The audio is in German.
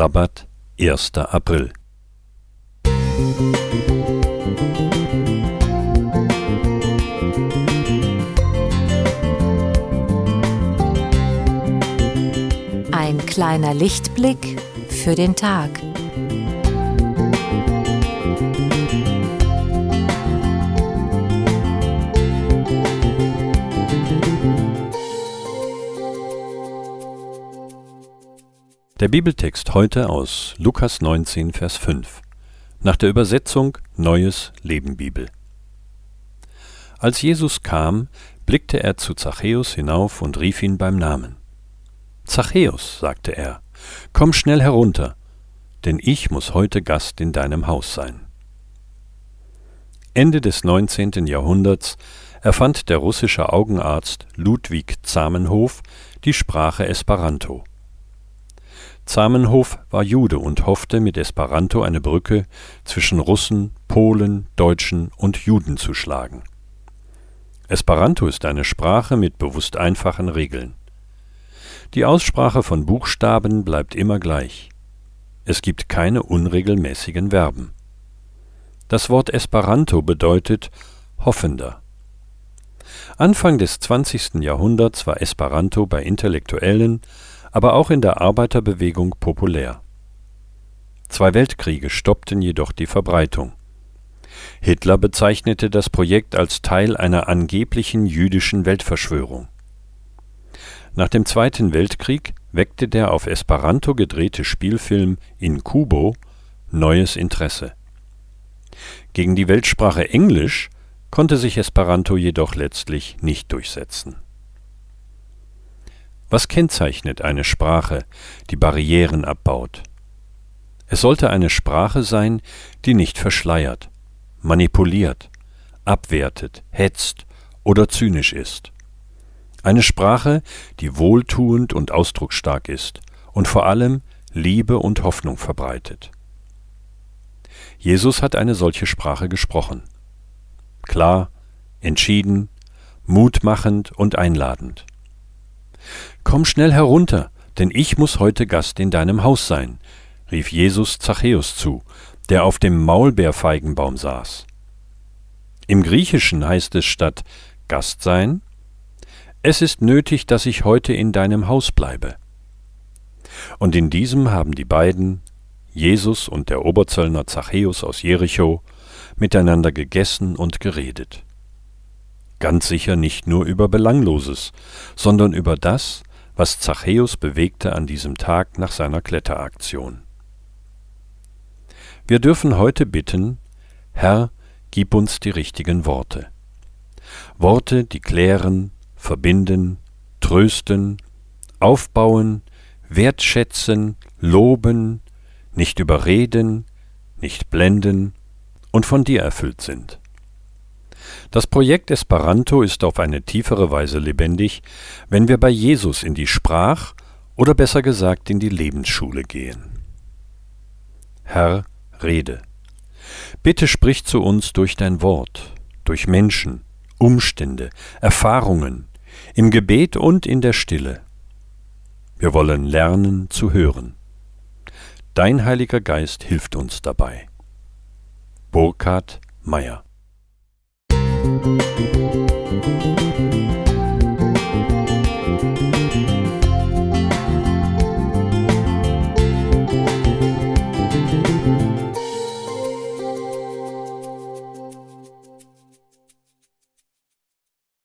Sabbat, 1. April. Ein kleiner Lichtblick für den Tag. Der Bibeltext heute aus Lukas 19, Vers 5. Nach der Übersetzung Neues Leben Bibel. Als Jesus kam, blickte er zu Zachäus hinauf und rief ihn beim Namen. Zachäus, sagte er, komm schnell herunter, denn ich muss heute Gast in deinem Haus sein. Ende des 19. Jahrhunderts erfand der russische Augenarzt Ludwig Zamenhof die Sprache Esperanto. Zamenhof war Jude und hoffte, mit Esperanto eine Brücke zwischen Russen, Polen, Deutschen und Juden zu schlagen. Esperanto ist eine Sprache mit bewusst einfachen Regeln. Die Aussprache von Buchstaben bleibt immer gleich. Es gibt keine unregelmäßigen Verben. Das Wort Esperanto bedeutet Hoffender. Anfang des 20. Jahrhunderts war Esperanto bei Intellektuellen, aber auch in der Arbeiterbewegung populär. Zwei Weltkriege stoppten jedoch die Verbreitung. Hitler bezeichnete das Projekt als Teil einer angeblichen jüdischen Weltverschwörung. Nach dem Zweiten Weltkrieg weckte der auf Esperanto gedrehte Spielfilm In Kubo neues Interesse. Gegen die Weltsprache Englisch konnte sich Esperanto jedoch letztlich nicht durchsetzen was kennzeichnet eine Sprache, die Barrieren abbaut? Es sollte eine Sprache sein, die nicht verschleiert, manipuliert, abwertet, hetzt oder zynisch ist. Eine Sprache, die wohltuend und ausdrucksstark ist und vor allem Liebe und Hoffnung verbreitet. Jesus hat eine solche Sprache gesprochen. Klar, entschieden, mutmachend und einladend. Komm schnell herunter, denn ich muss heute Gast in deinem Haus sein, rief Jesus Zachäus zu, der auf dem Maulbeerfeigenbaum saß. Im Griechischen heißt es statt Gast sein, es ist nötig, dass ich heute in deinem Haus bleibe. Und in diesem haben die beiden, Jesus und der Oberzöllner Zachäus aus Jericho, miteinander gegessen und geredet. Ganz sicher nicht nur über Belangloses, sondern über das, was Zachäus bewegte an diesem Tag nach seiner Kletteraktion. Wir dürfen heute bitten, Herr, gib uns die richtigen Worte. Worte, die klären, verbinden, trösten, aufbauen, wertschätzen, loben, nicht überreden, nicht blenden und von dir erfüllt sind. Das Projekt Esperanto ist auf eine tiefere Weise lebendig, wenn wir bei Jesus in die Sprach- oder besser gesagt in die Lebensschule gehen. Herr, rede. Bitte sprich zu uns durch dein Wort, durch Menschen, Umstände, Erfahrungen, im Gebet und in der Stille. Wir wollen lernen zu hören. Dein Heiliger Geist hilft uns dabei. Burkhard Meyer Música